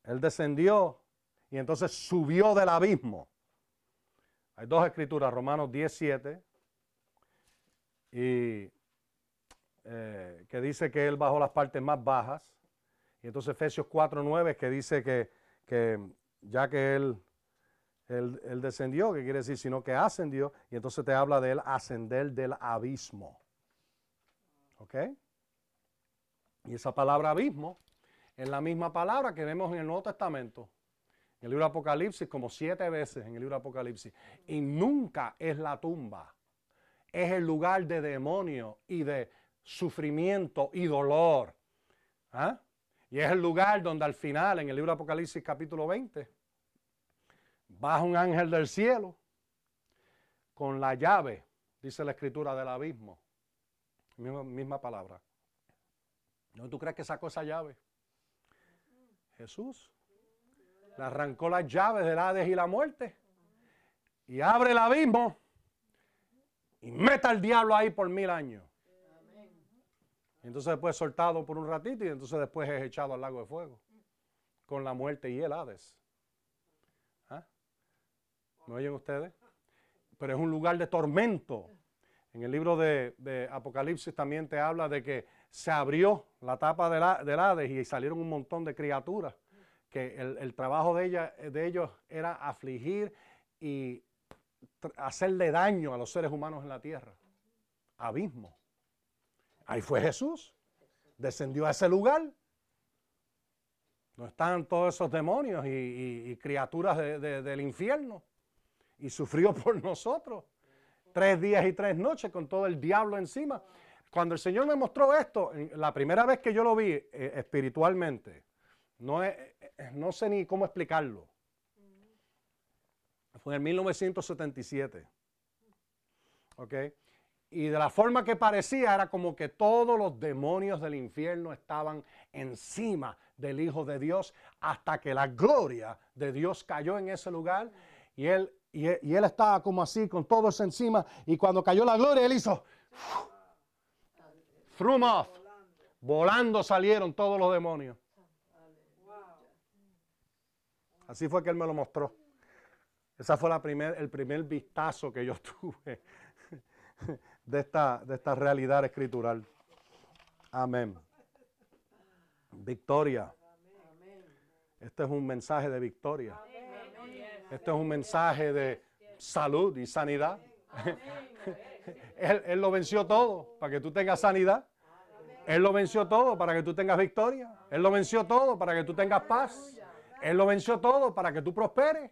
Él descendió y entonces subió del abismo. Hay dos escrituras, Romanos 17 y eh, que dice que Él bajó las partes más bajas y entonces Efesios 4.9 que dice que, ya que él, él, descendió, que quiere decir, sino que ascendió, y entonces te habla de él ascender del abismo. ¿Ok? Y esa palabra abismo es la misma palabra que vemos en el Nuevo Testamento, en el libro de Apocalipsis, como siete veces en el libro de Apocalipsis. Y nunca es la tumba, es el lugar de demonio y de sufrimiento y dolor. ¿Ah? Y es el lugar donde al final, en el libro de Apocalipsis capítulo 20, baja un ángel del cielo con la llave, dice la escritura del abismo. Misma, palabra. ¿No tú crees que sacó esa llave? Jesús. Le arrancó las llaves del Hades y la muerte. Y abre el abismo. Y meta al diablo ahí por mil años entonces después soltado por un ratito y entonces después es echado al lago de fuego. con la muerte y el Hades. ¿Ah? ¿Me oyen ustedes? Pero es un lugar de tormento. En el libro de, Apocalipsis también te habla de que se abrió la tapa del, Hades y salieron un montón de criaturas. Que el, trabajo de, ella, de ellos era afligir y hacerle daño a los seres humanos en la tierra. Abismo. Ahí fue Jesús. Descendió a ese lugar. No están todos esos demonios y, criaturas del infierno. Y sufrió por nosotros. Tres días y tres noches con todo el diablo encima. Cuando el Señor me mostró esto, la primera vez que yo lo vi eh, espiritualmente, no, eh, no sé ni cómo explicarlo. Fue en 1977. ¿Ok? Y de la forma que parecía era como que todos los demonios del infierno estaban encima del Hijo de Dios hasta que la gloria de Dios cayó en ese lugar y él, y él, estaba como así con todo eso encima y cuando cayó la gloria él hizo threw off. Volando salieron todos los demonios. Así fue que él me lo mostró. Ese fue la primer, el primer vistazo que yo tuve de esta, de esta realidad escritural. Amén. Victoria. Este es un mensaje de victoria. Este es un mensaje de salud y sanidad. Él, él, lo venció todo para que tú tengas sanidad. Él lo venció todo para que tú tengas victoria. Él lo venció todo para que tú tengas paz. Él lo venció todo para que tú prosperes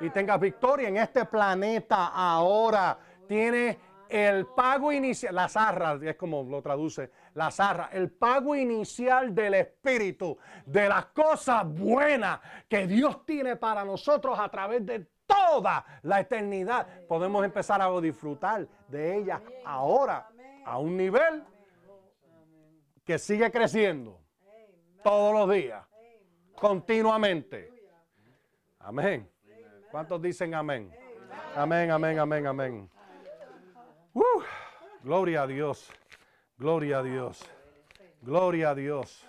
y tengas victoria en este planeta ahora. Tiene el pago inicial, la zarra, es como lo traduce, la zarra, el pago inicial del Espíritu, de las cosas buenas que Dios tiene para nosotros a través de toda la eternidad. Podemos empezar a disfrutar de ella ahora a un nivel que sigue creciendo todos los días, continuamente. Amén. ¿Cuántos dicen amén? Amén, amén, amén, amén. Gloria a Dios. Gloria a Dios. Gloria a Dios.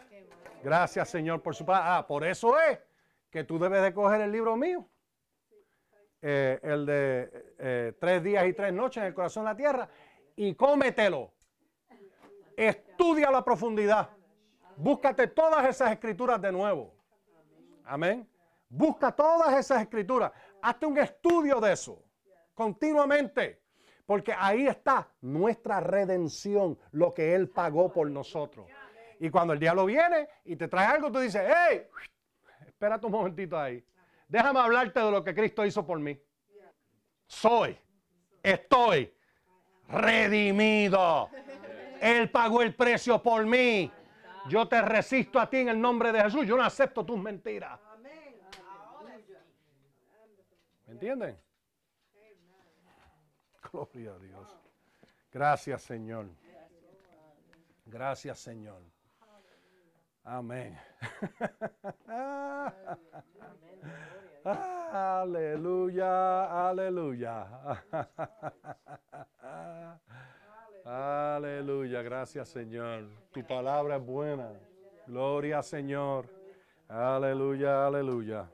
Gracias, Señor, por su paz. Ah, por eso es que tú debes de coger el libro mío. Eh, el de eh, tres días y tres noches en el corazón de la tierra y cómetelo. Estudia la profundidad. Búscate todas esas escrituras de nuevo. Amén. Busca todas esas escrituras. Hazte un estudio de eso continuamente. Porque ahí está nuestra redención, lo que Él pagó por nosotros. Y cuando el diablo viene y te trae algo, tú dices, hey, espérate un momentito ahí. Déjame hablarte de lo que Cristo hizo por mí. Soy, estoy redimido. Él pagó el precio por mí. Yo te resisto a ti en el nombre de Jesús. Yo no acepto tus mentiras. ¿Me entienden? Gloria a Dios. Gracias, Señor. Gracias, Señor. Amén. aleluya, aleluya. aleluya, gracias, Señor. Tu palabra es buena. Gloria, Señor. Aleluya, aleluya.